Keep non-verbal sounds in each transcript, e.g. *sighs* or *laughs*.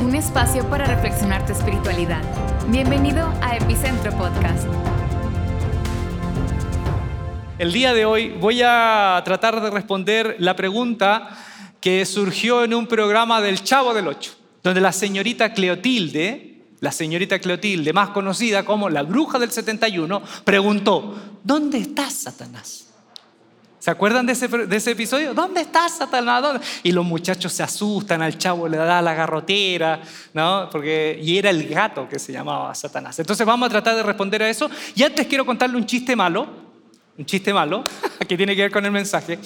un espacio para reflexionar tu espiritualidad. Bienvenido a Epicentro Podcast. El día de hoy voy a tratar de responder la pregunta que surgió en un programa del Chavo del Ocho, donde la señorita Cleotilde, la señorita Cleotilde, más conocida como la bruja del 71, preguntó, ¿dónde está Satanás? ¿Se acuerdan de ese, episodio? ¿Dónde está Satanás? Y los muchachos se asustan, al chavo le da la garrotera, ¿no? Porque, y era el gato que se llamaba Satanás. Entonces vamos a tratar de responder a eso. Y antes quiero contarle un chiste malo, un chiste malo, *laughs* que tiene que ver con el mensaje.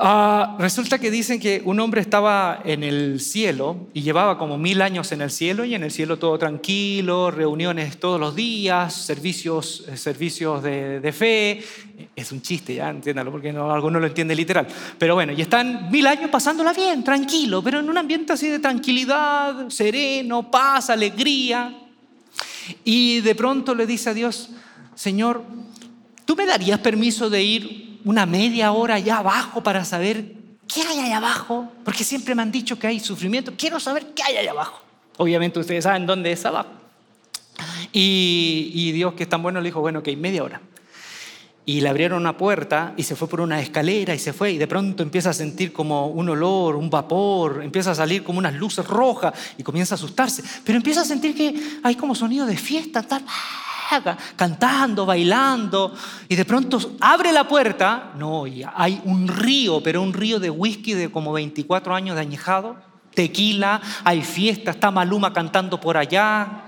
Ah, resulta que dicen que un hombre estaba en el cielo y llevaba como mil años en el cielo y en el cielo todo tranquilo, reuniones todos los días, servicios, eh, servicios de, fe. Es un chiste, ya entiéndalo, porque no, alguno lo entiende literal. Pero bueno, y están mil años pasándola bien, tranquilo, pero en un ambiente así de tranquilidad, sereno, paz, alegría. Y de pronto le dice a Dios, Señor, ¿tú me darías permiso de ir una media hora allá abajo para saber qué hay allá abajo, porque siempre me han dicho que hay sufrimiento, quiero saber qué hay allá abajo. Obviamente ustedes saben dónde es abajo. Y, Dios, que es tan bueno, le dijo, bueno, ok, media hora. Y le abrieron una puerta y se fue por una escalera y se fue y de pronto empieza a sentir como un olor, un vapor, empieza a salir como unas luces rojas y comienza a asustarse, pero empieza a sentir que hay como sonido de fiesta, tal cantando, bailando, y de pronto abre la puerta, no, y hay un río, pero un río de whisky de como 24 años de añejado, tequila, hay fiesta, está Maluma cantando por allá.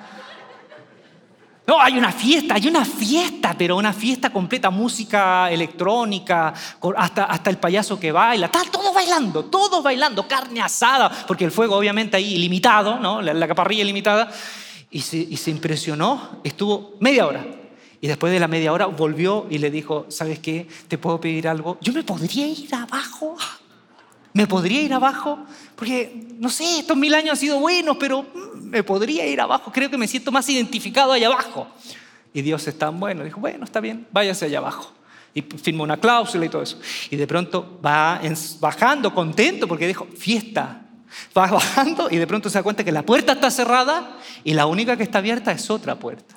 No, hay una fiesta, hay una fiesta, pero una fiesta completa, música electrónica, hasta, hasta el payaso que baila, está todo bailando, todos bailando, carne asada, porque el fuego obviamente ahí ilimitado, ¿no? la, la caparrilla ilimitada y se, impresionó, estuvo media hora. Y después de la media hora volvió y le dijo, ¿sabes qué? ¿Te puedo pedir algo? Yo me podría ir abajo. ¿Me podría ir abajo? Porque, no sé, estos mil años han sido buenos, pero mm, me podría ir abajo. Creo que me siento más identificado allá abajo. Y Dios es tan bueno. Dijo, bueno, está bien, váyase allá abajo. Y firmó una cláusula y todo eso. Y de pronto va bajando contento porque dijo, fiesta, Va bajando y de pronto se da cuenta que la puerta está cerrada y la única que está abierta es otra puerta.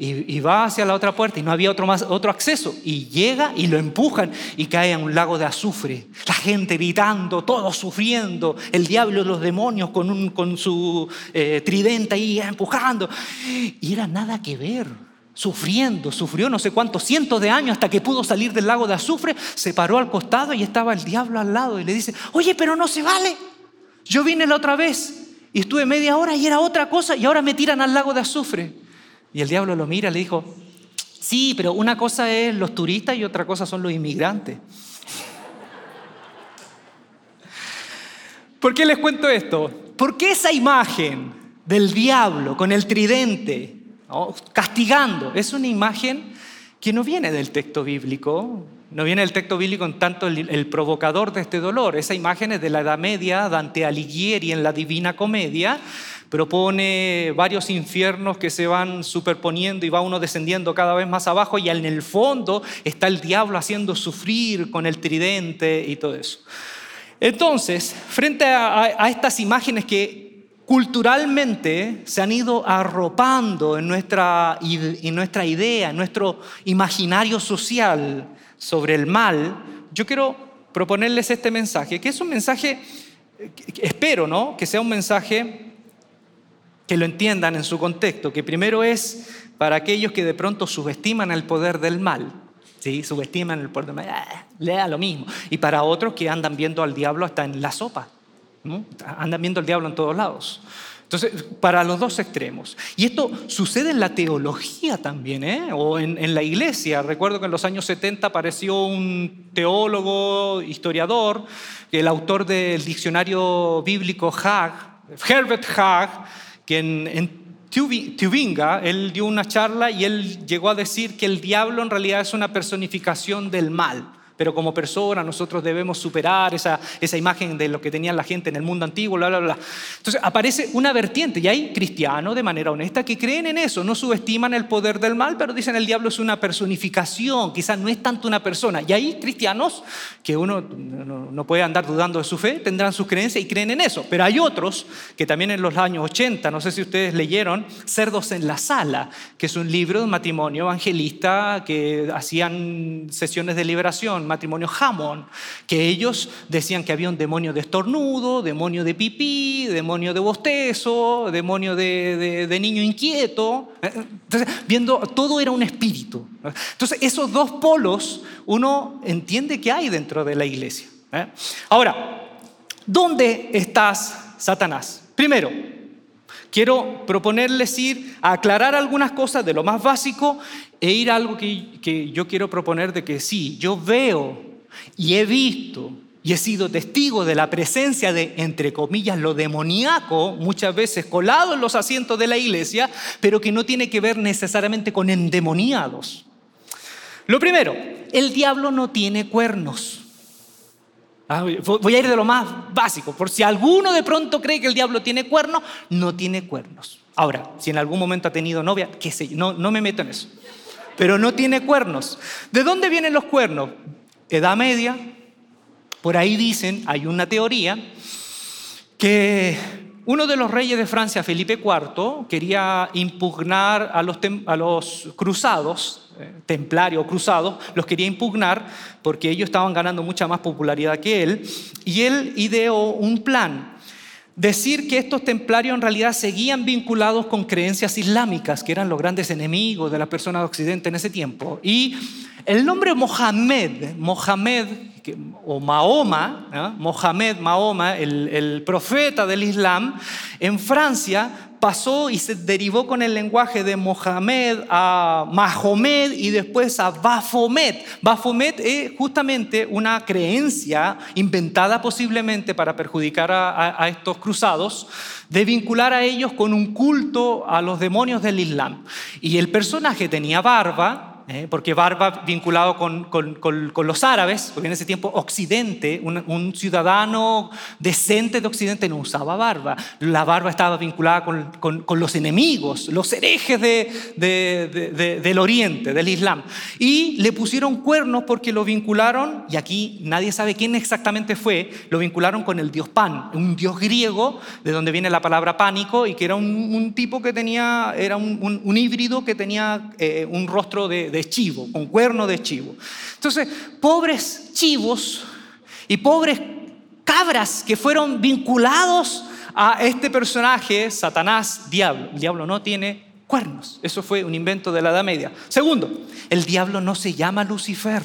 Y, va hacia la otra puerta y no había otro, más, otro acceso. Y llega y lo empujan y cae en un lago de azufre. La gente gritando, todos sufriendo. El diablo y los demonios con, un, con su eh, tridente ahí empujando. Y era nada que ver sufriendo, sufrió no sé cuántos cientos de años hasta que pudo salir del lago de azufre, se paró al costado y estaba el diablo al lado y le dice, oye, pero no se vale, yo vine la otra vez y estuve media hora y era otra cosa y ahora me tiran al lago de azufre. Y el diablo lo mira le dijo, sí, pero una cosa es los turistas y otra cosa son los inmigrantes. ¿Por qué les cuento esto? Porque esa imagen del diablo con el tridente, castigando, es una imagen que no viene del texto bíblico, no viene el texto bíblico en tanto el, provocador de este dolor. Esa imagen es de la Edad Media, Dante Alighieri en la Divina Comedia, propone varios infiernos que se van superponiendo y va uno descendiendo cada vez más abajo y en el fondo está el diablo haciendo sufrir con el tridente y todo eso. Entonces, frente a estas imágenes que culturalmente se han ido arropando en nuestra, en nuestra idea, en nuestro imaginario social sobre el mal, yo quiero proponerles este mensaje, que es un mensaje, espero, ¿no? Que sea un mensaje que lo entiendan en su contexto, que primero es para aquellos que de pronto subestiman el poder del mal, ¿sí? subestiman el poder del mal, ah, lea lo mismo, y para otros que andan viendo al diablo hasta en la sopa. Andan viendo el diablo en todos lados. Entonces, para los dos extremos. Y esto sucede en la teología también, ¿eh? o en, la iglesia. Recuerdo que en los años 70 apareció un teólogo, historiador, el autor del diccionario bíblico Hag, Herbert Hag, que en, en Tubinga, él dio una charla y él llegó a decir que el diablo en realidad es una personificación del mal pero como persona nosotros debemos superar esa, esa imagen de lo que tenía la gente en el mundo antiguo, bla, bla, bla. Entonces aparece una vertiente y hay cristianos de manera honesta que creen en eso, no subestiman el poder del mal, pero dicen el diablo es una personificación, quizás no es tanto una persona. Y hay cristianos que uno no, puede andar dudando de su fe, tendrán sus creencias y creen en eso, pero hay otros que también en los años 80, no sé si ustedes leyeron, Cerdos en la Sala, que es un libro de matrimonio evangelista que hacían sesiones de liberación matrimonio Hammond, que ellos decían que había un demonio de estornudo, demonio de pipí, demonio de bostezo, demonio de, niño inquieto. Entonces, viendo, todo era un espíritu. Entonces, esos dos polos uno entiende que hay dentro de la iglesia. ¿eh? Ahora, ¿dónde estás, Satanás? Primero, quiero proponerles ir a aclarar algunas cosas de lo más básico e ir a algo que, que yo quiero proponer de que sí, yo veo y he visto y he sido testigo de la presencia de, entre comillas, lo demoníaco, muchas veces colado en los asientos de la iglesia, pero que no tiene que ver necesariamente con endemoniados. Lo primero, el diablo no tiene cuernos. Ah, voy a ir de lo más básico, por si alguno de pronto cree que el diablo tiene cuernos, no tiene cuernos. Ahora, si en algún momento ha tenido novia, qué sé yo, no, no me meto en eso pero no tiene cuernos. ¿De dónde vienen los cuernos? Edad media. Por ahí dicen, hay una teoría, que uno de los reyes de Francia, Felipe IV, quería impugnar a los, cruzados, eh, templarios cruzados, los quería impugnar porque ellos estaban ganando mucha más popularidad que él, y él ideó un plan decir que estos templarios en realidad seguían vinculados con creencias islámicas, que eran los grandes enemigos de las personas de Occidente en ese tiempo. Y el nombre Mohamed, Mohamed o Mahoma, Mohamed, Mahoma, el, profeta del Islam, en Francia pasó y se derivó con el lenguaje de Mohamed a Mahomed y después a Baphomet. Baphomet es justamente una creencia inventada posiblemente para perjudicar a, a, estos cruzados, de vincular a ellos con un culto a los demonios del Islam. Y el personaje tenía barba, ¿eh? porque barba vinculado con, con, los árabes, porque en ese tiempo Occidente, un, ciudadano decente de Occidente no usaba barba. La barba estaba vinculada con, los enemigos, los herejes de, del Oriente, del Islam. Y le pusieron cuernos porque lo vincularon, y aquí nadie sabe quién exactamente fue, lo vincularon con el dios Pan, un dios griego, de donde viene la palabra pánico, y que era un, tipo que tenía, era un, híbrido que tenía eh, un rostro de de chivo, con cuerno de chivo. Entonces, pobres chivos y pobres cabras que fueron vinculados a este personaje, Satanás, diablo. El diablo no tiene cuernos. Eso fue un invento de la Edad Media. Segundo, el diablo no se llama Lucifer.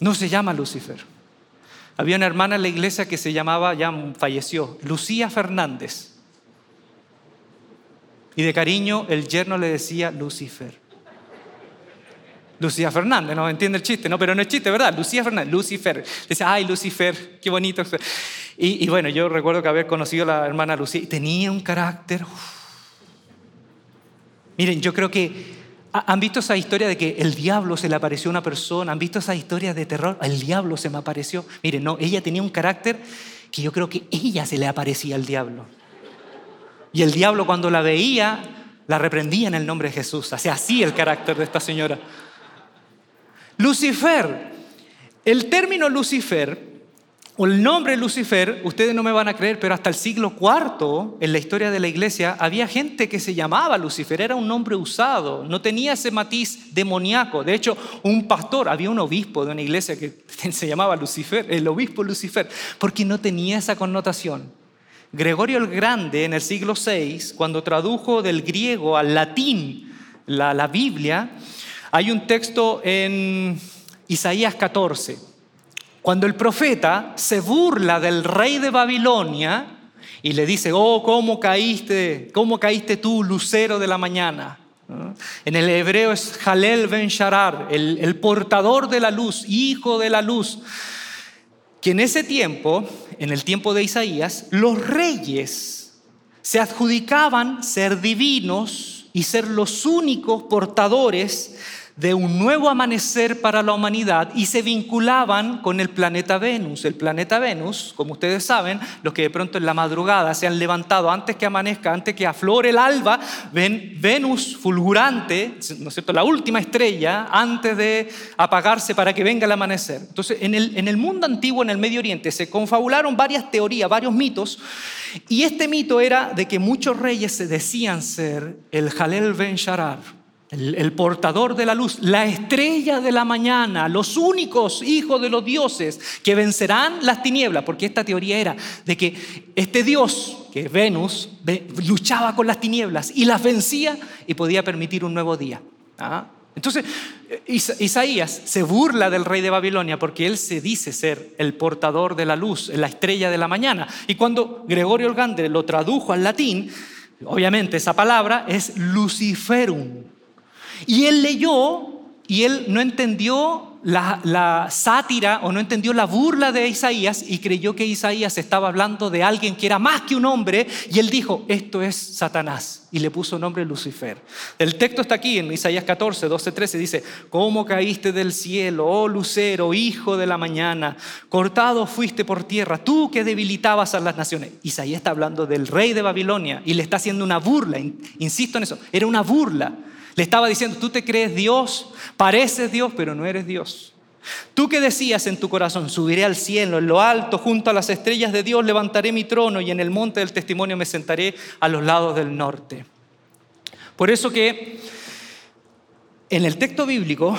No se llama Lucifer. Había una hermana en la iglesia que se llamaba, ya falleció, Lucía Fernández. Y de cariño el yerno le decía Lucifer. Lucía Fernández, ¿no? Entiende el chiste, ¿no? Pero no es chiste, ¿verdad? Lucía Fernández, Lucifer. Dice, ay, Lucifer, qué bonito. Y, bueno, yo recuerdo que haber conocido a la hermana Lucía y tenía un carácter. Miren, yo creo que ¿Han visto esa historia de que el diablo se le apareció a una persona? ¿Han visto esa historia de terror? El diablo se me apareció. Miren, no, ella tenía un carácter que yo creo que ella se le aparecía al diablo. Y el diablo cuando la veía, la reprendía en el nombre de Jesús. Hacía así el carácter de esta señora. Lucifer. El término Lucifer, o el nombre Lucifer, ustedes no me van a creer, pero hasta el siglo IV, en la historia de la iglesia, había gente que se llamaba Lucifer, era un nombre usado, no tenía ese matiz demoníaco. De hecho, un pastor, había un obispo de una iglesia que *laughs* se llamaba Lucifer, el obispo Lucifer, porque no tenía esa connotación. Gregorio el Grande, en el siglo VI, cuando tradujo del griego al latín la, la Biblia, hay un texto en Isaías 14, cuando el profeta se burla del rey de Babilonia y le dice, oh, ¿cómo caíste? ¿Cómo caíste tú, lucero de la mañana? En el hebreo es Jalel ben Sharar, el, el portador de la luz, hijo de la luz. Que en ese tiempo, en el tiempo de Isaías, los reyes se adjudicaban ser divinos y ser los únicos portadores de un nuevo amanecer para la humanidad y se vinculaban con el planeta Venus. El planeta Venus, como ustedes saben, los que de pronto en la madrugada se han levantado antes que amanezca, antes que aflore el alba, ven Venus fulgurante, ¿no es cierto?, la última estrella antes de apagarse para que venga el amanecer. Entonces, en el, mundo antiguo, en el Medio Oriente, se confabularon varias teorías, varios mitos, y este mito era de que muchos reyes se decían ser el Jalel Ben Sharar el, portador de la luz, la estrella de la mañana, los únicos hijos de los dioses que vencerán las tinieblas, porque esta teoría era de que este dios, que es Venus, luchaba con las tinieblas y las vencía y podía permitir un nuevo día. ¿ah? Entonces, Isaías se burla del rey de Babilonia porque él se dice ser el portador de la luz, la estrella de la mañana. Y cuando Gregorio Organdre lo tradujo al latín, obviamente esa palabra es luciferum, y él leyó y él no entendió la, sátira o no entendió la burla de Isaías y creyó que Isaías estaba hablando de alguien que era más que un hombre y él dijo, esto es Satanás y le puso nombre Lucifer. El texto está aquí en Isaías 14, 12, 13, dice, ¿cómo caíste del cielo, oh lucero, hijo de la mañana? Cortado fuiste por tierra, tú que debilitabas a las naciones. Isaías está hablando del rey de Babilonia y le está haciendo una burla, insisto en eso, era una burla. Le estaba diciendo, tú te crees Dios, pareces Dios, pero no eres Dios. Tú que decías en tu corazón, subiré al cielo, en lo alto, junto a las estrellas de Dios, levantaré mi trono y en el monte del testimonio me sentaré a los lados del norte. Por eso que en el texto bíblico,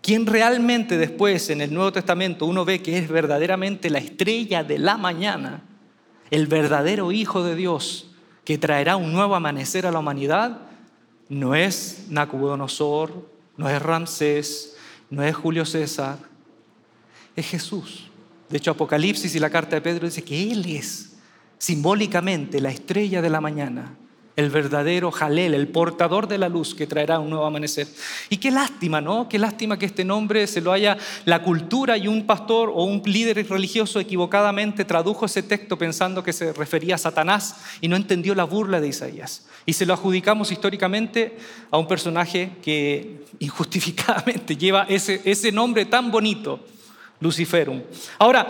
quien realmente después en el Nuevo Testamento uno ve que es verdaderamente la estrella de la mañana, el verdadero Hijo de Dios que traerá un nuevo amanecer a la humanidad, no es Nabucodonosor, no es Ramsés, no es Julio César, es Jesús. De hecho, Apocalipsis y la carta de Pedro dice que Él es simbólicamente la estrella de la mañana, el verdadero Jalel, el portador de la luz que traerá un nuevo amanecer. Y qué lástima, ¿no? Qué lástima que este nombre se lo haya la cultura y un pastor o un líder religioso equivocadamente tradujo ese texto pensando que se refería a Satanás y no entendió la burla de Isaías. Y se lo adjudicamos históricamente a un personaje que *laughs* injustificadamente lleva ese, ese nombre tan bonito, Luciferum. Ahora,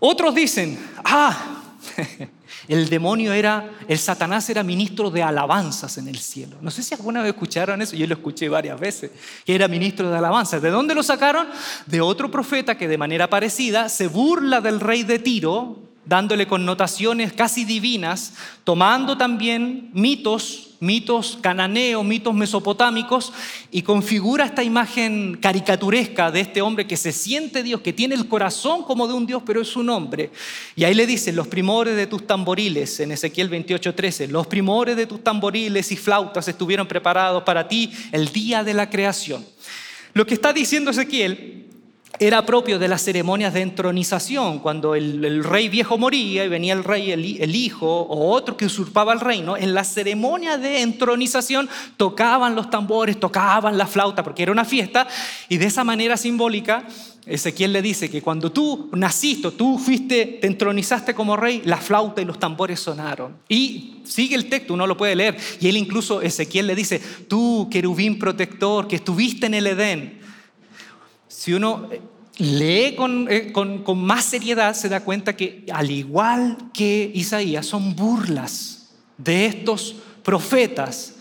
otros dicen, ah, *laughs* el demonio era, el Satanás era ministro de alabanzas en el cielo. No sé si alguna vez escucharon eso, yo lo escuché varias veces, que era ministro de alabanzas. ¿De dónde lo sacaron? De otro profeta que de manera parecida se burla del rey de Tiro, dándole connotaciones casi divinas, tomando también mitos, mitos cananeos, mitos mesopotámicos, y configura esta imagen caricaturesca de este hombre que se siente Dios, que tiene el corazón como de un Dios, pero es un hombre. Y ahí le dice, los primores de tus tamboriles, en Ezequiel 28:13, los primores de tus tamboriles y flautas estuvieron preparados para ti el día de la creación. Lo que está diciendo Ezequiel era propio de las ceremonias de entronización, cuando el, rey viejo moría y venía el rey, el, hijo o otro que usurpaba el reino. En la ceremonia de entronización tocaban los tambores, tocaban la flauta, porque era una fiesta, y de esa manera simbólica, Ezequiel le dice que cuando tú naciste, tú fuiste, te entronizaste como rey, la flauta y los tambores sonaron. Y sigue el texto, uno lo puede leer, y él incluso, Ezequiel le dice, tú, querubín protector, que estuviste en el Edén, si uno eh, lee eh, con, más seriedad, se da cuenta que al igual que Isaías, son burlas de estos profetas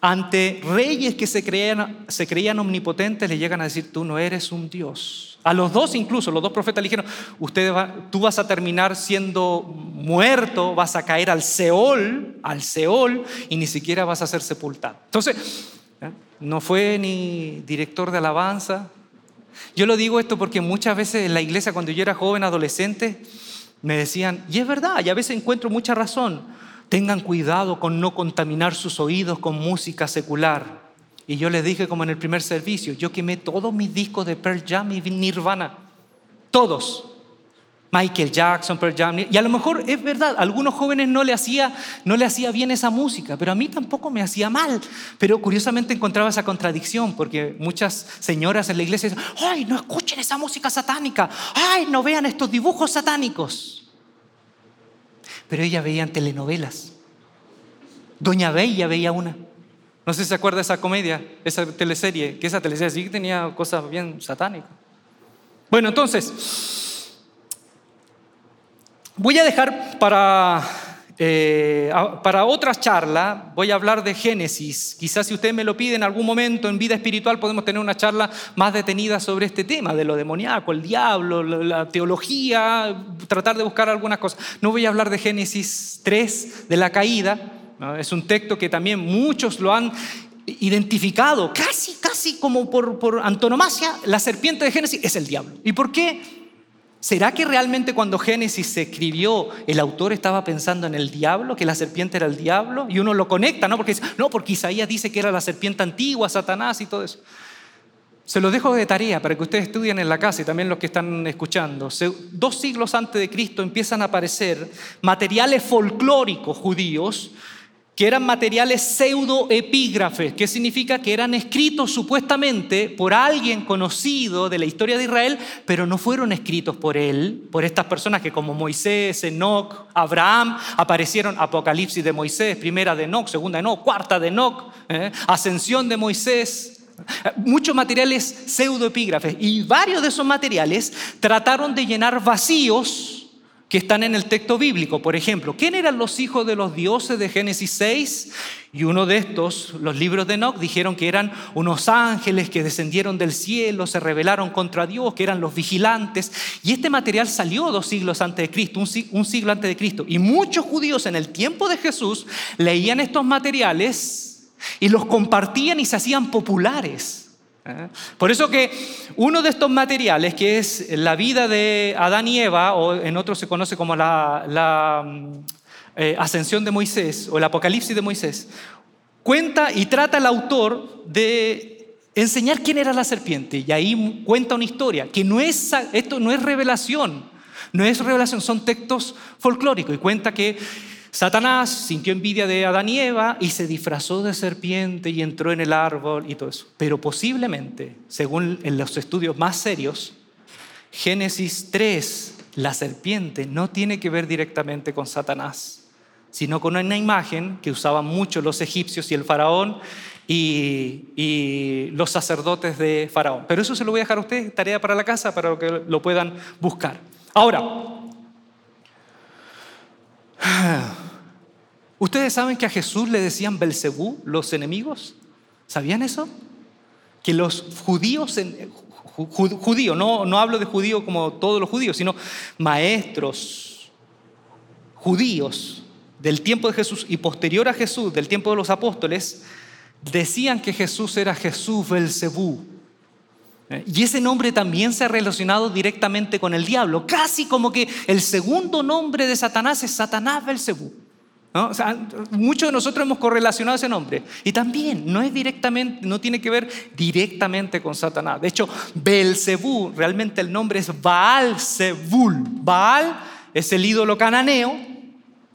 ante reyes que se creían, se creían omnipotentes, le llegan a decir, tú no eres un Dios. A los dos incluso, los dos profetas le dijeron, Usted tú vas a terminar siendo muerto, vas a caer al Seol, al Seol, y ni siquiera vas a ser sepultado. Entonces, ¿eh? no fue ni director de alabanza, yo lo digo esto porque muchas veces en la iglesia, cuando yo era joven, adolescente, me decían, y es verdad, y a veces encuentro mucha razón, tengan cuidado con no contaminar sus oídos con música secular. Y yo les dije como en el primer servicio, yo quemé todos mis discos de Pearl Jam y Nirvana, todos. Michael Jackson, Pearl Jam. Y a lo mejor es verdad, a algunos jóvenes no le, hacía, no le hacía bien esa música, pero a mí tampoco me hacía mal. Pero curiosamente encontraba esa contradicción, porque muchas señoras en la iglesia dicen, ¡ay, no escuchen esa música satánica! ¡ay, no vean estos dibujos satánicos! Pero ellas veían telenovelas. Doña Bella veía una. No sé si se acuerda de esa comedia, esa teleserie, que esa teleserie sí tenía cosas bien satánicas. Bueno, entonces, voy a dejar para eh, para otra charla voy a hablar de Génesis. Quizás si usted me lo pide en algún momento en vida espiritual podemos tener una charla más detenida sobre este tema de lo demoníaco, el diablo, la teología, tratar de buscar algunas cosas. No voy a hablar de Génesis 3, de la caída. Es un texto que también muchos lo han identificado, casi, casi como por, por antonomasia, la serpiente de Génesis es el diablo. ¿Y por qué? ¿Será que realmente cuando Génesis se escribió el autor estaba pensando en el diablo, que la serpiente era el diablo? Y uno lo conecta, ¿no? Porque, no, porque Isaías dice que era la serpiente antigua, Satanás y todo eso. Se lo dejo de tarea para que ustedes estudien en la casa y también los que están escuchando. Dos siglos antes de Cristo empiezan a aparecer materiales folclóricos judíos que eran materiales pseudoepígrafes, que significa que eran escritos supuestamente por alguien conocido de la historia de Israel, pero no fueron escritos por él, por estas personas que como Moisés, Enoch, Abraham, aparecieron Apocalipsis de Moisés, primera de Enoch, segunda de Enoch, cuarta de Enoch, ¿eh? ascensión de Moisés, muchos materiales pseudoepígrafes y varios de esos materiales trataron de llenar vacíos que están en el texto bíblico. Por ejemplo, ¿quién eran los hijos de los dioses de Génesis 6? Y uno de estos, los libros de Enoch, dijeron que eran unos ángeles que descendieron del cielo, se rebelaron contra Dios, que eran los vigilantes. Y este material salió dos siglos antes de Cristo, un siglo antes de Cristo. Y muchos judíos en el tiempo de Jesús leían estos materiales y los compartían y se hacían populares. Por eso que uno de estos materiales, que es la vida de Adán y Eva, o en otros se conoce como la, mm, eh, ascensión de Moisés o el apocalipsis de Moisés, cuenta y trata el autor de enseñar quién era la serpiente. Y ahí cuenta una historia, que no es, esto no es revelación, no es revelación, son textos folclóricos. Y cuenta que Satanás sintió envidia de Adán y Eva y se disfrazó de serpiente y entró en el árbol y todo eso. Pero posiblemente, según en los estudios más serios, Génesis 3, la serpiente no tiene que ver directamente con Satanás, sino con una imagen que usaban mucho los egipcios y el faraón y, y, los sacerdotes de faraón. Pero eso se lo voy a dejar a ustedes, tarea para la casa, para que lo puedan buscar. Ahora, *sighs* ¿Ustedes saben que a Jesús le decían Belcebú los enemigos? ¿Sabían eso? Que los judíos, judíos, no, no hablo de judío como todos los judíos, sino maestros judíos del tiempo de Jesús y posterior a Jesús, del tiempo de los apóstoles, decían que Jesús era Jesús Belcebú. Y ese nombre también se ha relacionado directamente con el diablo, casi como que el segundo nombre de Satanás es Satanás Belcebú. ¿no? muchos de nosotros hemos correlacionado ese nombre y también no es directamente, no tiene que ver directamente con Satanás. De hecho, Belcebú, realmente el nombre es Baal Zebul. Baal es el ídolo cananeo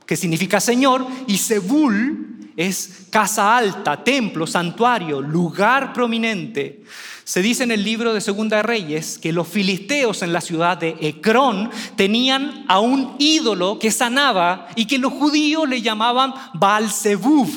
que significa Señor y Zebul es casa alta, templo, santuario, lugar prominente. Se dice en el libro de Segunda de Reyes que los filisteos en la ciudad de Ecrón tenían a un ídolo que sanaba y que los judíos le llamaban Baalzebub,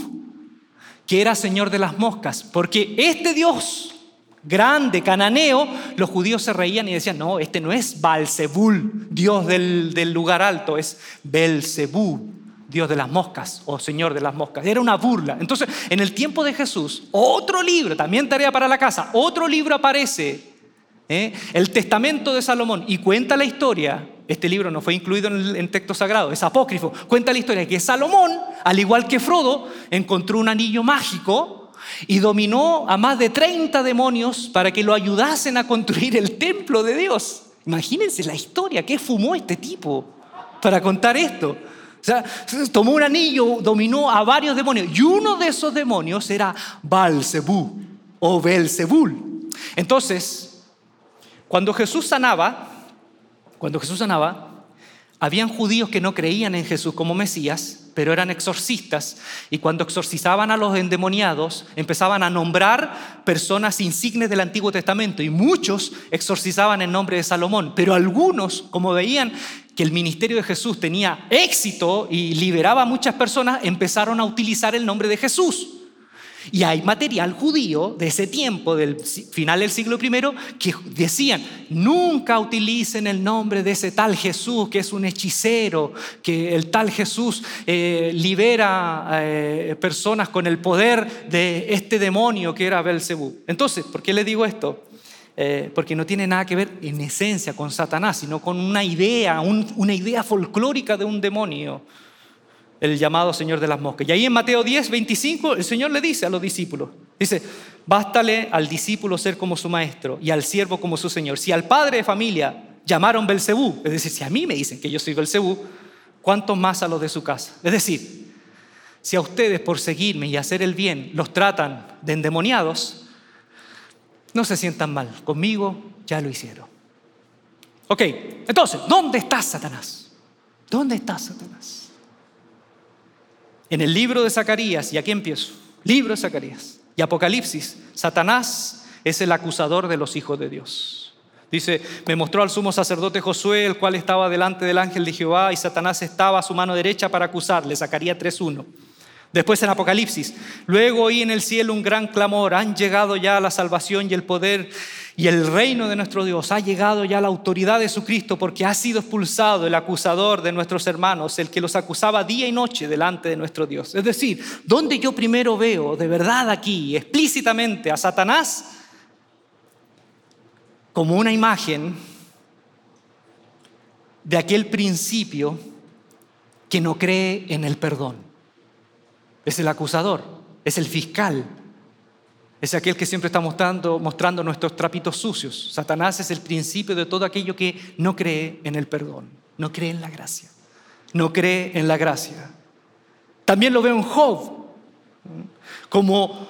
que era señor de las moscas, porque este Dios grande, cananeo, los judíos se reían y decían, no, este no es Baalzebul, Dios del, lugar alto, es Belzebú, Dios de las moscas o Señor de las moscas. Era una burla. Entonces, en el tiempo de Jesús, otro libro, también tarea para la casa, otro libro aparece, ¿eh? el Testamento de Salomón, y cuenta la historia. Este libro no fue incluido en el texto sagrado, es apócrifo. Cuenta la historia que Salomón, al igual que Frodo, encontró un anillo mágico y dominó a más de 30 demonios para que lo ayudasen a construir el templo de Dios. Imagínense la historia, ¿qué fumó este tipo para contar esto? O sea, tomó un anillo, dominó a varios demonios. Y uno de esos demonios era Balzebú o Belzebul. Entonces, cuando Jesús sanaba, cuando Jesús sanaba, habían judíos que no creían en Jesús como Mesías, pero eran exorcistas, y cuando exorcizaban a los endemoniados, empezaban a nombrar personas insignes del Antiguo Testamento, y muchos exorcizaban en nombre de Salomón, pero algunos, como veían que el ministerio de Jesús tenía éxito y liberaba a muchas personas, empezaron a utilizar el nombre de Jesús. Y hay material judío de ese tiempo, del final del siglo I, que decían, nunca utilicen el nombre de ese tal Jesús, que es un hechicero, que el tal Jesús eh, libera eh, personas con el poder de este demonio que era Belcebú. Entonces, ¿por qué le digo esto? Eh, porque no tiene nada que ver en esencia con Satanás, sino con una idea, una idea folclórica de un demonio el llamado Señor de las moscas. Y ahí en Mateo 10, 25, el Señor le dice a los discípulos, dice, bástale al discípulo ser como su maestro y al siervo como su Señor. Si al padre de familia llamaron Belcebú, es decir, si a mí me dicen que yo soy Belcebú, ¿cuánto más a los de su casa? Es decir, si a ustedes por seguirme y hacer el bien los tratan de endemoniados, no se sientan mal, conmigo ya lo hicieron. Ok, entonces, ¿dónde está Satanás? ¿Dónde está Satanás? En el libro de Zacarías, y aquí empiezo, libro de Zacarías y Apocalipsis, Satanás es el acusador de los hijos de Dios. Dice, me mostró al sumo sacerdote Josué, el cual estaba delante del ángel de Jehová, y Satanás estaba a su mano derecha para acusarle. Zacarías 3.1. Después en Apocalipsis, luego oí en el cielo un gran clamor, han llegado ya la salvación y el poder y el reino de nuestro Dios, ha llegado ya la autoridad de su Cristo porque ha sido expulsado el acusador de nuestros hermanos, el que los acusaba día y noche delante de nuestro Dios. Es decir, donde yo primero veo de verdad aquí explícitamente a Satanás como una imagen de aquel principio que no cree en el perdón es el acusador, es el fiscal, es aquel que siempre está mostrando, mostrando nuestros trapitos sucios. Satanás es el principio de todo aquello que no cree en el perdón, no cree en la gracia, no cree en la gracia. También lo veo en Job, como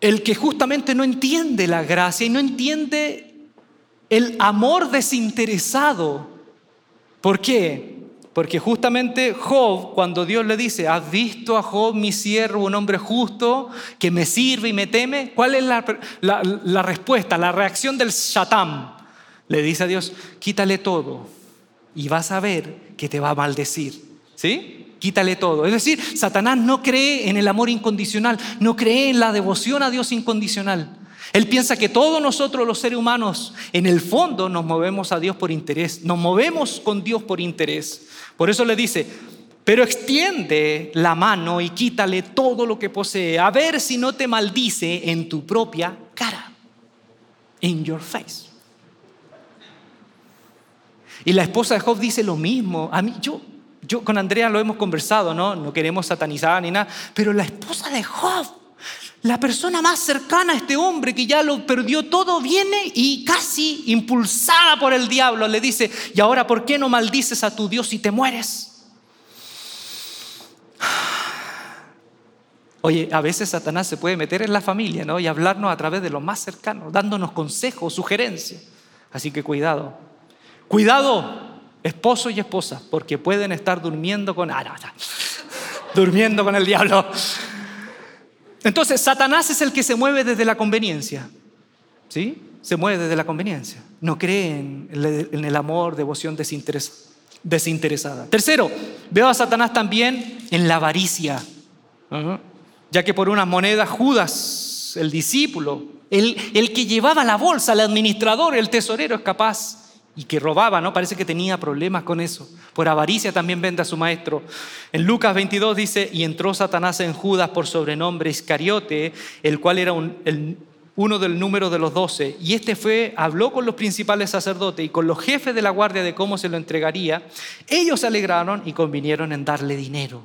el que justamente no entiende la gracia y no entiende el amor desinteresado. ¿Por qué? Porque justamente Job, cuando Dios le dice, ¿has visto a Job, mi siervo, un hombre justo, que me sirve y me teme? ¿Cuál es la, respuesta, la reacción del Shatam? Le dice a Dios, quítale todo y vas a ver que te va a maldecir. ¿Sí? Quítale todo. Es decir, Satanás no cree en el amor incondicional, no cree en la devoción a Dios incondicional. Él piensa que todos nosotros los seres humanos, en el fondo, nos movemos a Dios por interés, nos movemos con Dios por interés. Por eso le dice, pero extiende la mano y quítale todo lo que posee, a ver si no te maldice en tu propia cara, in your face. Y la esposa de Job dice lo mismo. A mí, yo, yo con Andrea lo hemos conversado, ¿no? No queremos satanizar ni nada, pero la esposa de Job la persona más cercana a este hombre que ya lo perdió todo viene y casi impulsada por el diablo le dice, ¿y ahora por qué no maldices a tu Dios y te mueres? *sighs* Oye, a veces Satanás se puede meter en la familia ¿no? y hablarnos a través de lo más cercano, dándonos consejos, sugerencias. Así que cuidado. Cuidado, esposo y esposa, porque pueden estar durmiendo con... Ah, durmiendo con el diablo. Entonces, Satanás es el que se mueve desde la conveniencia. ¿Sí? Se mueve desde la conveniencia. No cree en el amor, devoción desinteresada. Tercero, veo a Satanás también en la avaricia. Ya que por unas monedas Judas, el discípulo, el, el que llevaba la bolsa, el administrador, el tesorero, es capaz y que robaba, ¿no? Parece que tenía problemas con eso. Por avaricia también vende a su maestro. En Lucas 22 dice, y entró Satanás en Judas por sobrenombre Iscariote, el cual era uno del número de los doce. Y este fue, habló con los principales sacerdotes y con los jefes de la guardia de cómo se lo entregaría. Ellos se alegraron y convinieron en darle dinero.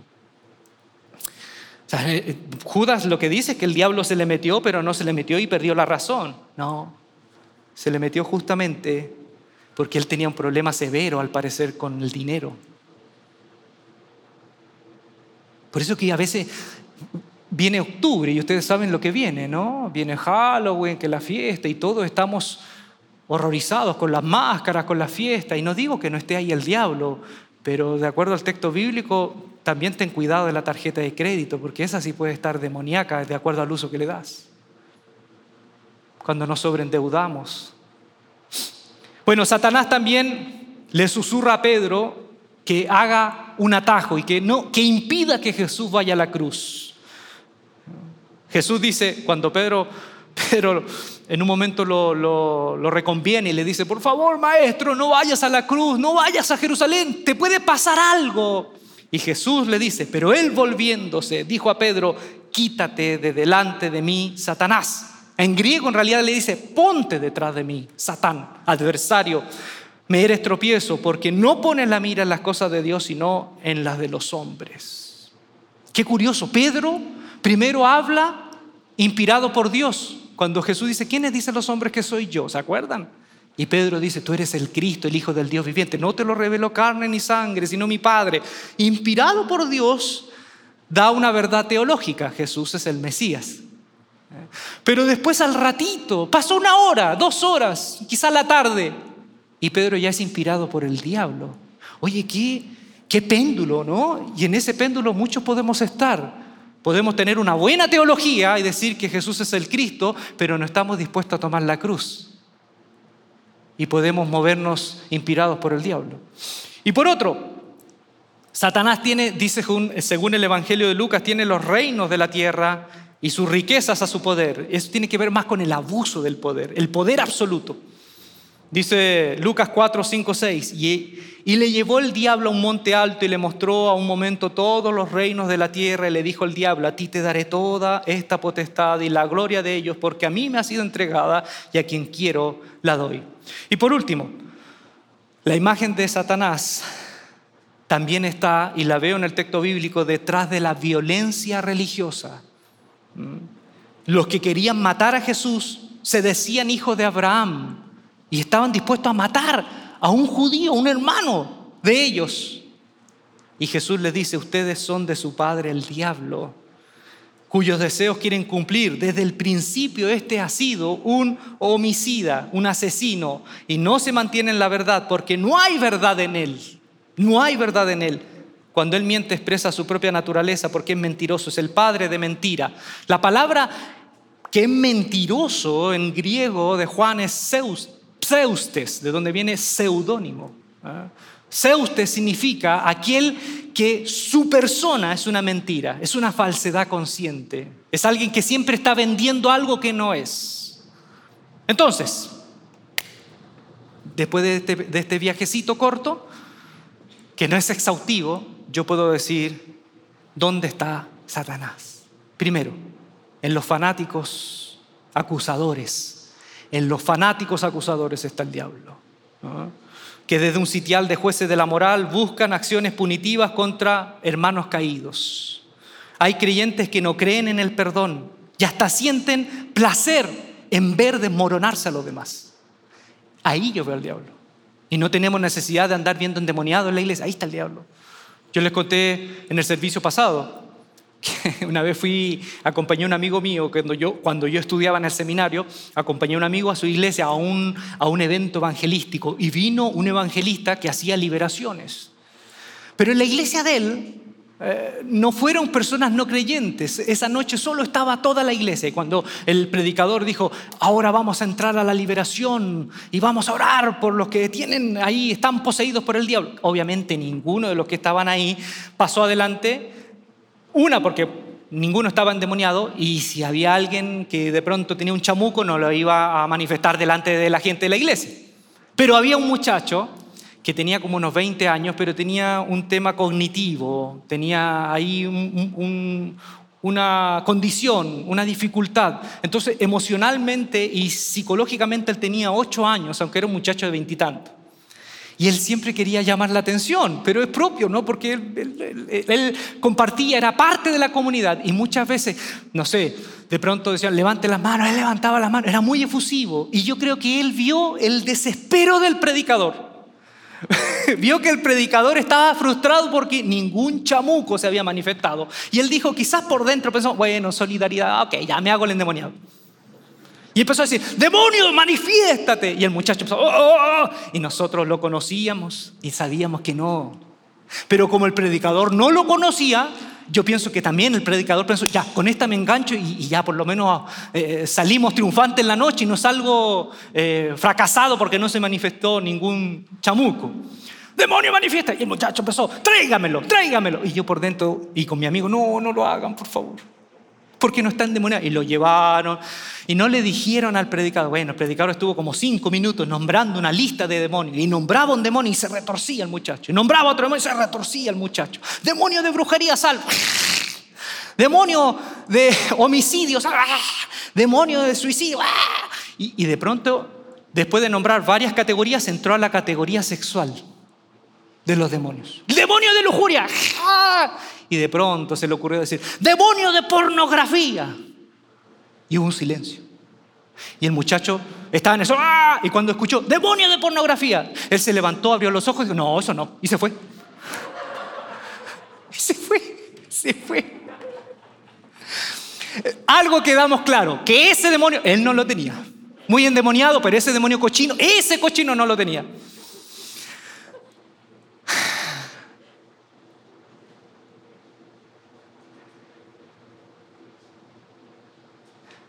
Eh, Judas lo que dice es que el diablo se le metió, pero no se le metió y perdió la razón. No, se le metió justamente porque él tenía un problema severo al parecer con el dinero. Por eso que a veces viene octubre y ustedes saben lo que viene, ¿no? Viene Halloween, que la fiesta y todos estamos horrorizados con las máscaras, con la fiesta. Y no digo que no esté ahí el diablo, pero de acuerdo al texto bíblico, también ten cuidado de la tarjeta de crédito, porque esa sí puede estar demoníaca de acuerdo al uso que le das. Cuando nos sobreendeudamos, bueno, Satanás también le susurra a Pedro que haga un atajo y que, no, que impida que Jesús vaya a la cruz. Jesús dice, cuando Pedro, *laughs* Pedro en un momento lo, lo, reconviene y le dice, por favor, maestro, no vayas a la cruz, no vayas a Jerusalén, te puede pasar algo. Y Jesús le dice, pero él volviéndose, dijo a Pedro, quítate de delante de mí, Satanás. En griego en realidad le dice, ponte detrás de mí, Satán, adversario. Me eres tropiezo porque no pones la mira en las cosas de Dios, sino en las de los hombres. Qué curioso, Pedro primero habla inspirado por Dios. Cuando Jesús dice, ¿quiénes dicen los hombres que soy yo? ¿Se acuerdan? Y Pedro dice, tú eres el Cristo, el Hijo del Dios viviente. No te lo reveló carne ni sangre, sino mi Padre. Inspirado por Dios, da una verdad teológica. Jesús es el Mesías. Pero después al ratito, pasó una hora, dos horas, quizá la tarde, y Pedro ya es inspirado por el diablo. Oye, qué, qué péndulo, ¿no? Y en ese péndulo muchos podemos estar. Podemos tener una buena teología y decir que Jesús es el Cristo, pero no estamos dispuestos a tomar la cruz. Y podemos movernos inspirados por el diablo. Y por otro, Satanás tiene, dice según el Evangelio de Lucas, tiene los reinos de la tierra y sus riquezas a su poder. Eso tiene que ver más con el abuso del poder, el poder absoluto. Dice Lucas 4, 5, 6, y, y, le llevó el diablo a un monte alto y le mostró a un momento todos los reinos de la tierra y le dijo el diablo, a ti te daré toda esta potestad y la gloria de ellos, porque a mí me ha sido entregada y a quien quiero la doy. Y por último, la imagen de Satanás también está, y la veo en el texto bíblico, detrás de la violencia religiosa los que querían matar a Jesús se decían hijos de Abraham y estaban dispuestos a matar a un judío, un hermano de ellos. Y Jesús les dice, ustedes son de su padre el diablo, cuyos deseos quieren cumplir. Desde el principio este ha sido un homicida, un asesino, y no se mantiene en la verdad porque no hay verdad en él. No hay verdad en él. Cuando él miente expresa su propia naturaleza porque es mentiroso, es el padre de mentira. La palabra que es mentiroso en griego de Juan es Zeustes, de donde viene seudónimo. Zeustes ¿ah? significa aquel que su persona es una mentira, es una falsedad consciente, es alguien que siempre está vendiendo algo que no es. Entonces, después de este, de este viajecito corto, que no es exhaustivo, yo puedo decir, ¿dónde está Satanás? Primero, en los fanáticos acusadores. En los fanáticos acusadores está el diablo. Que desde un sitial de jueces de la moral buscan acciones punitivas contra hermanos caídos. Hay creyentes que no creen en el perdón y hasta sienten placer en ver desmoronarse a los demás. Ahí yo veo al diablo. Y no tenemos necesidad de andar viendo endemoniado en la iglesia. Ahí está el diablo. Yo les conté en el servicio pasado que *laughs* una vez fui, acompañé a un amigo mío, cuando yo, cuando yo estudiaba en el seminario, acompañé a un amigo a su iglesia a un, a un evento evangelístico y vino un evangelista que hacía liberaciones. Pero en la iglesia de él eh, no fueron personas no creyentes. Esa noche solo estaba toda la iglesia. Y cuando el predicador dijo, ahora vamos a entrar a la liberación y vamos a orar por los que tienen ahí, están poseídos por el diablo. Obviamente ninguno de los que estaban ahí pasó adelante. Una, porque ninguno estaba endemoniado y si había alguien que de pronto tenía un chamuco no lo iba a manifestar delante de la gente de la iglesia. Pero había un muchacho que tenía como unos 20 años, pero tenía un tema cognitivo, tenía ahí una condición, una dificultad. Entonces, emocionalmente y psicológicamente él tenía 8 años, aunque era un muchacho de veintitantos. Y, él siempre quería llamar la atención, pero es propio, ¿no? Porque él, él, compartía, era parte de la comunidad y muchas veces, no sé, de pronto decían, levante las manos, él levantaba las manos, era muy efusivo. Y yo creo que él vio el desespero del predicador. *laughs* Vio que el predicador estaba frustrado porque ningún chamuco se había manifestado. Y él dijo, quizás por dentro pensó, bueno, solidaridad, ok, ya me hago el endemoniado. Y empezó a decir, demonio, manifiéstate. Y el muchacho empezó, oh, oh, oh". y nosotros lo conocíamos y sabíamos que no. Pero como el predicador no lo conocía, yo pienso que también el predicador pensó, ya, con esta me engancho y, ya por lo menos eh, salimos triunfantes en la noche y no salgo eh, fracasado porque no se manifestó ningún chamuco. Demonio manifiesta. Y el muchacho empezó, tráigamelo, tráigamelo. Y yo por dentro y con mi amigo, no, no lo hagan, por favor. Porque no está endemoniado. Y lo llevaron y no le dijeron al predicador. Bueno, el predicador estuvo como cinco minutos nombrando una lista de demonios y nombraba un demonio y se retorcía el muchacho. Y nombraba otro demonio y se retorcía el muchacho. Demonio de brujería, sal. Demonio de homicidios. Demonio de suicidio. Y, y de pronto, después de nombrar varias categorías, entró a la categoría sexual de los demonios. Demonio de lujuria. Y de pronto se le ocurrió decir, demonio de pornografía. Y hubo un silencio. Y el muchacho estaba en eso, ¡ah! y cuando escuchó, demonio de pornografía, él se levantó, abrió los ojos y dijo, no, eso no, y se fue. Y se fue, se fue. Algo quedamos claro, que ese demonio, él no lo tenía. Muy endemoniado, pero ese demonio cochino, ese cochino no lo tenía.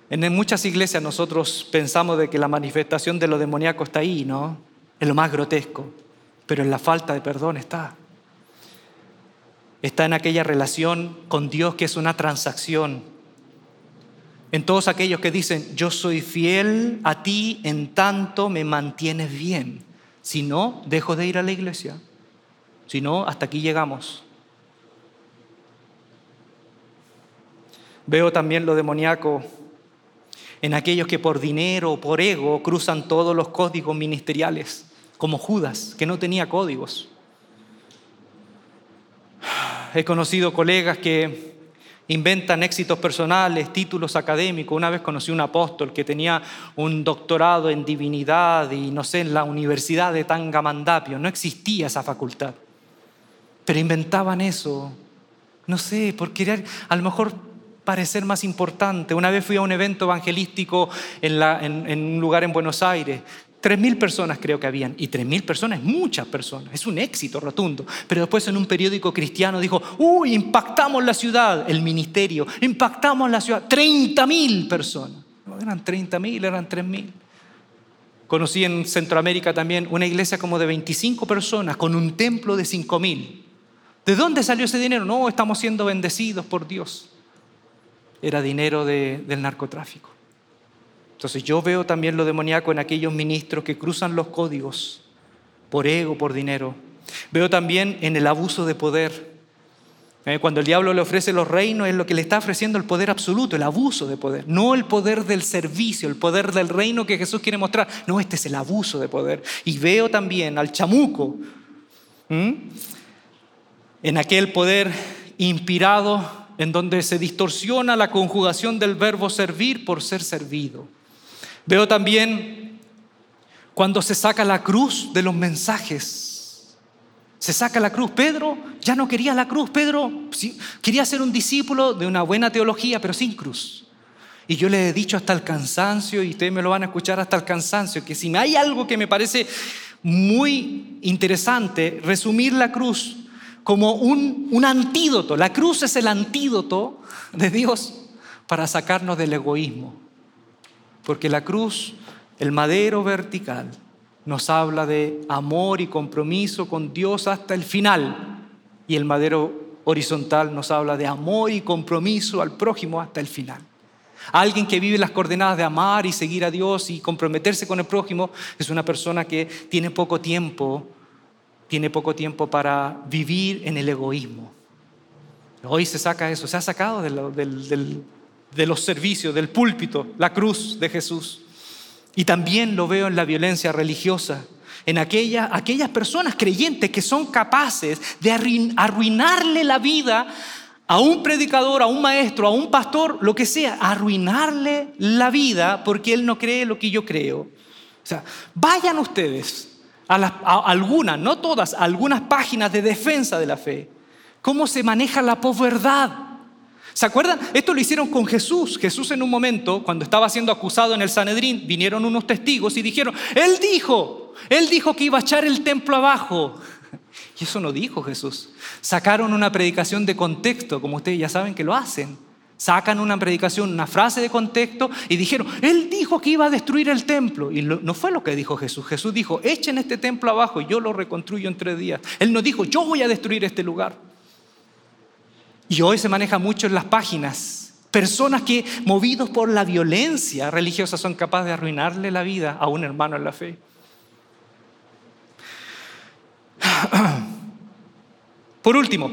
En muchas iglesias nosotros pensamos de que la manifestación de lo demoníaco está ahí, ¿no? En lo más grotesco, pero en la falta de perdón está. Está en aquella relación con Dios que es una transacción. En todos aquellos que dicen, yo soy fiel a ti en tanto me mantienes bien. Si no, dejo de ir a la iglesia. Si no, hasta aquí llegamos. Veo también lo demoníaco en aquellos que por dinero o por ego cruzan todos los códigos ministeriales, como Judas, que no tenía códigos. He conocido colegas que inventan éxitos personales, títulos académicos. Una vez conocí un apóstol que tenía un doctorado en divinidad y no sé, en la Universidad de Tangamandapio. No existía esa facultad. Pero inventaban eso. No sé, por querer, a lo mejor parecer más importante. Una vez fui a un evento evangelístico en, un lugar en Buenos Aires. Tres mil personas creo que habían. Y tres mil personas, muchas personas. Es un éxito rotundo. Pero después en un periódico cristiano dijo, uy, impactamos la ciudad, el ministerio, impactamos la ciudad. Treinta mil personas. No eran treinta mil, eran tres mil. Conocí en Centroamérica también una iglesia como de 25 personas con un templo de cinco mil. ¿De dónde salió ese dinero? No, estamos siendo bendecidos por Dios era dinero del narcotráfico. Entonces yo veo también lo demoníaco en aquellos ministros que cruzan los códigos por ego, por dinero. Veo también en el abuso de poder. Eh, cuando el diablo le ofrece los reinos es lo que le está ofreciendo el poder absoluto, el abuso de poder. No el poder del servicio, el poder del reino que Jesús quiere mostrar. No, este es el abuso de poder. Y veo también al chamuco en aquel poder inspirado en donde se distorsiona la conjugación del verbo servir por ser servido. Veo también cuando se saca la cruz de los mensajes. Se saca la cruz. Pedro ya no quería la cruz. Pedro quería ser un discípulo de una buena teología, pero sin cruz. Y yo le he dicho hasta el cansancio, y ustedes me lo van a escuchar hasta el cansancio, que si hay algo que me parece muy interesante, resumir la cruz como un, un antídoto. La cruz es el antídoto de Dios para sacarnos del egoísmo. Porque la cruz, el madero vertical, nos habla de amor y compromiso con Dios hasta el final. Y el madero horizontal nos habla de amor y compromiso al prójimo hasta el final. Alguien que vive las coordenadas de amar y seguir a Dios y comprometerse con el prójimo es una persona que tiene poco tiempo tiene poco tiempo para vivir en el egoísmo. Hoy se saca eso, se ha sacado de, los servicios, del púlpito, la cruz de Jesús. Y también lo veo en la violencia religiosa, en aquella, aquellas personas creyentes que son capaces de arruinarle la vida a un predicador, a un maestro, a un pastor, lo que sea, arruinarle la vida porque él no cree lo que yo creo. O sea, vayan ustedes a, algunas, no todas, algunas páginas de defensa de la fe. Cómo se maneja la posverdad. ¿Se acuerdan? Esto lo hicieron con Jesús. Jesús en un momento, cuando estaba siendo acusado en el Sanedrín, vinieron unos testigos y dijeron, Él dijo, Él dijo que iba a echar el templo abajo. *laughs* Y eso no dijo Jesús. Sacaron una predicación de contexto, como ustedes ya saben que lo hacen. Sacan una predicación, una frase de contexto y dijeron, Él dijo que iba a destruir el templo. Y no fue lo que dijo Jesús. Jesús dijo, echen este templo abajo y yo lo reconstruyo en tres días. Él no dijo, yo voy a destruir este lugar. Y hoy se maneja mucho en las páginas Personas que, movidos por la violencia religiosa, son capaces de arruinarle la vida a un hermano en la fe. *clears throat* Por último,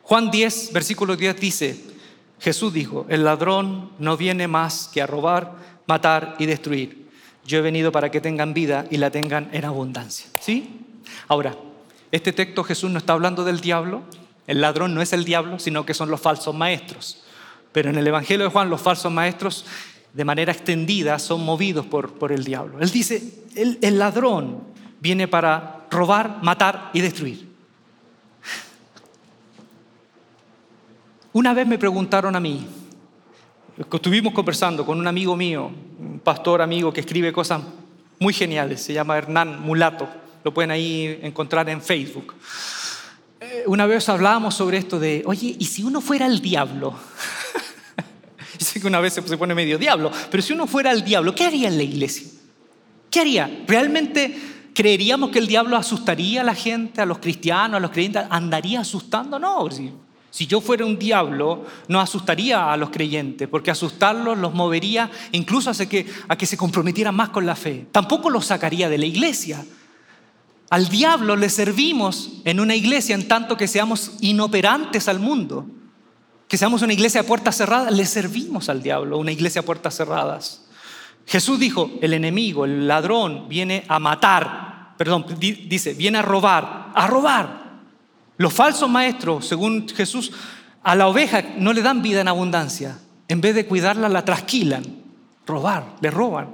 Juan 10, versículo 10 dice, Jesús dijo, el ladrón no viene más que a robar, matar y destruir. Yo he venido para que tengan vida y la tengan en abundancia. ¿Sí? Ahora, este texto Jesús no está hablando del diablo, el ladrón no es el diablo, sino que son los falsos maestros. Pero en el Evangelio de Juan los falsos maestros de manera extendida son movidos por, por el diablo. Él dice, el, el ladrón viene para robar, matar y destruir. Una vez me preguntaron a mí, estuvimos conversando con un amigo mío, un pastor amigo que escribe cosas muy geniales, se llama Hernán Mulato, lo pueden ahí encontrar en Facebook. Eh, una vez hablábamos sobre esto de, oye, ¿y si uno fuera el diablo? *laughs* Sé que una vez se pone medio diablo, pero si uno fuera el diablo, ¿qué haría en la iglesia? ¿Qué haría? ¿Realmente creeríamos que el diablo asustaría a la gente, a los cristianos, a los creyentes? ¿Andaría asustando? No, si yo fuera un diablo, no asustaría a los creyentes, porque asustarlos los movería incluso a que, a que se comprometieran más con la fe. Tampoco los sacaría de la iglesia. Al diablo le servimos en una iglesia en tanto que seamos inoperantes al mundo. Que seamos una iglesia de puertas cerradas, le servimos al diablo, una iglesia de puertas cerradas. Jesús dijo, el enemigo, el ladrón, viene a matar, perdón, dice, viene a robar, a robar. Los falsos maestros, según Jesús, a la oveja no le dan vida en abundancia. En vez de cuidarla, la trasquilan. Robar, le roban.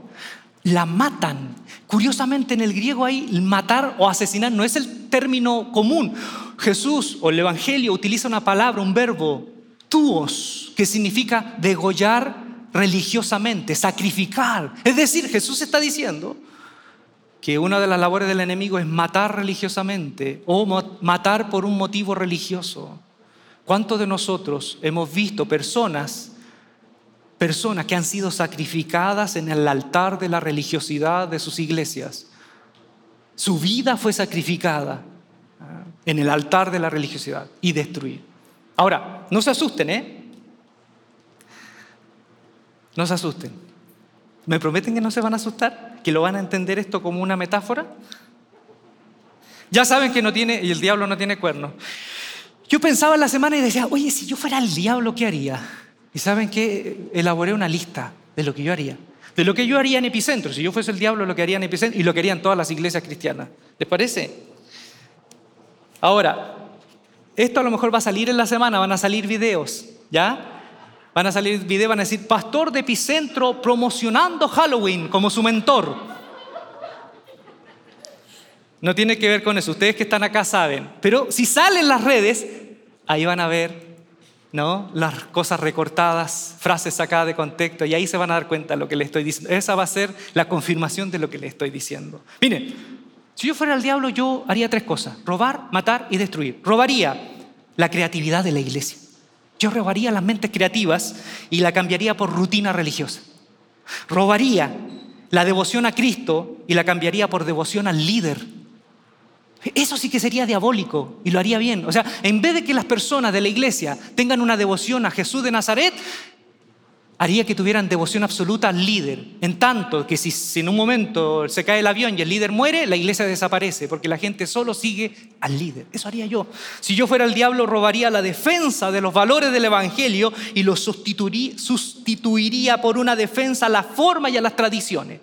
La matan. Curiosamente en el griego ahí matar o asesinar no es el término común. Jesús o el Evangelio utiliza una palabra, un verbo, tuos, que significa degollar religiosamente, sacrificar. Es decir, Jesús está diciendo que una de las labores del enemigo es matar religiosamente o matar por un motivo religioso. ¿Cuántos de nosotros hemos visto personas, personas que han sido sacrificadas en el altar de la religiosidad de sus iglesias? Su vida fue sacrificada ah, en el altar de la religiosidad y destruir. Ahora, no se asusten, ¿eh? No se asusten. ¿Me prometen que no se van a asustar? ¿Que lo van a entender esto como una metáfora? Ya saben que no tiene, y el diablo no tiene cuernos. Yo pensaba en la semana y decía, oye, si yo fuera el diablo, ¿qué haría? Y saben que elaboré una lista de lo que yo haría. De lo que yo haría en Epicentro. Si yo fuese el diablo, lo que haría en Epicentro y lo que harían todas las iglesias cristianas. ¿Les parece? Ahora, esto a lo mejor va a salir en la semana, van a salir videos, ¿ya? Van a salir videos, van a decir, pastor de Epicentro promocionando Halloween como su mentor. No tiene que ver con eso, ustedes que están acá saben. Pero si salen las redes, ahí van a ver ¿no? las cosas recortadas, frases sacadas de contexto, y ahí se van a dar cuenta de lo que les estoy diciendo. Esa va a ser la confirmación de lo que les estoy diciendo. Miren, si yo fuera el diablo, yo haría tres cosas, robar, matar y destruir. Robaría la creatividad de la iglesia. Yo robaría las mentes creativas y la cambiaría por rutina religiosa. Robaría la devoción a Cristo y la cambiaría por devoción al líder. Eso sí que sería diabólico y lo haría bien. O sea, en vez de que las personas de la iglesia tengan una devoción a Jesús de Nazaret, haría que tuvieran devoción absoluta al líder. En tanto que si, en un momento se cae el avión y el líder muere, la iglesia desaparece, porque la gente solo sigue al líder. Eso haría yo. Si yo fuera el diablo, robaría la defensa de los valores del Evangelio y lo sustituiría por una defensa a la forma y a las tradiciones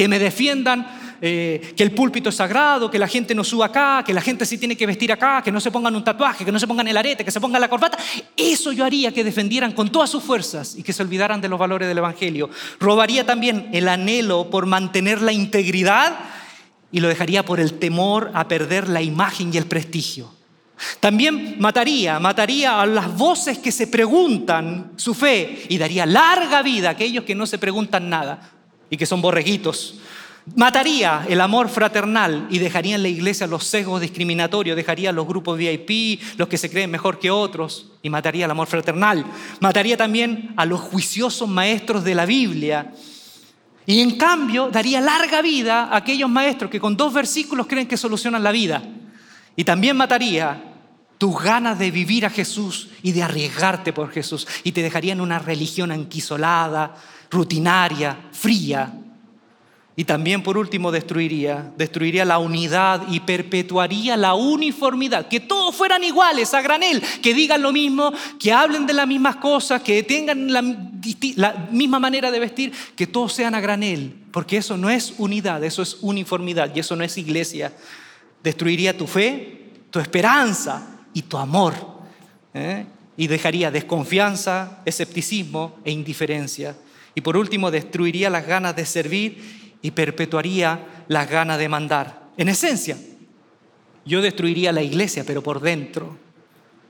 que me defiendan eh, que el púlpito es sagrado, que la gente no suba acá, que la gente sí tiene que vestir acá, que no se pongan un tatuaje, que no se pongan el arete, que se pongan la corbata. Eso yo haría que defendieran con todas sus fuerzas y que se olvidaran de los valores del Evangelio. Robaría también el anhelo por mantener la integridad y lo dejaría por el temor a perder la imagen y el prestigio. También mataría, mataría a las voces que se preguntan su fe y daría larga vida a aquellos que no se preguntan nada y que son borreguitos. Mataría el amor fraternal y dejaría en la iglesia los sesgos discriminatorios, dejaría los grupos VIP, los que se creen mejor que otros, y mataría el amor fraternal. Mataría también a los juiciosos maestros de la Biblia. Y en cambio daría larga vida a aquellos maestros que con dos versículos creen que solucionan la vida. Y también mataría tus ganas de vivir a Jesús y de arriesgarte por Jesús y te dejaría en una religión anquisolada, rutinaria, fría. Y también por último destruiría, destruiría la unidad y perpetuaría la uniformidad, que todos fueran iguales a granel, que digan lo mismo, que hablen de las mismas cosas, que tengan la, misma manera de vestir, que todos sean a granel, porque eso no es unidad, eso es uniformidad y eso no es iglesia. Destruiría tu fe, tu esperanza y tu amor. ¿eh? Y dejaría desconfianza, escepticismo e indiferencia. Y por último, destruiría las ganas de servir y perpetuaría las ganas de mandar. En esencia, yo destruiría la iglesia, pero por dentro,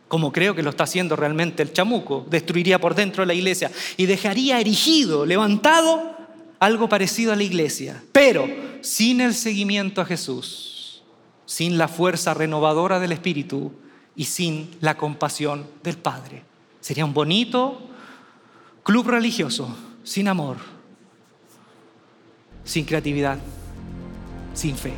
como creo que lo está haciendo realmente el chamuco, destruiría por dentro la iglesia y dejaría erigido, levantado, algo parecido a la iglesia, pero sin el seguimiento a Jesús, sin la fuerza renovadora del Espíritu y sin la compasión del Padre. Sería un bonito club religioso, sin amor, sin creatividad, sin fe.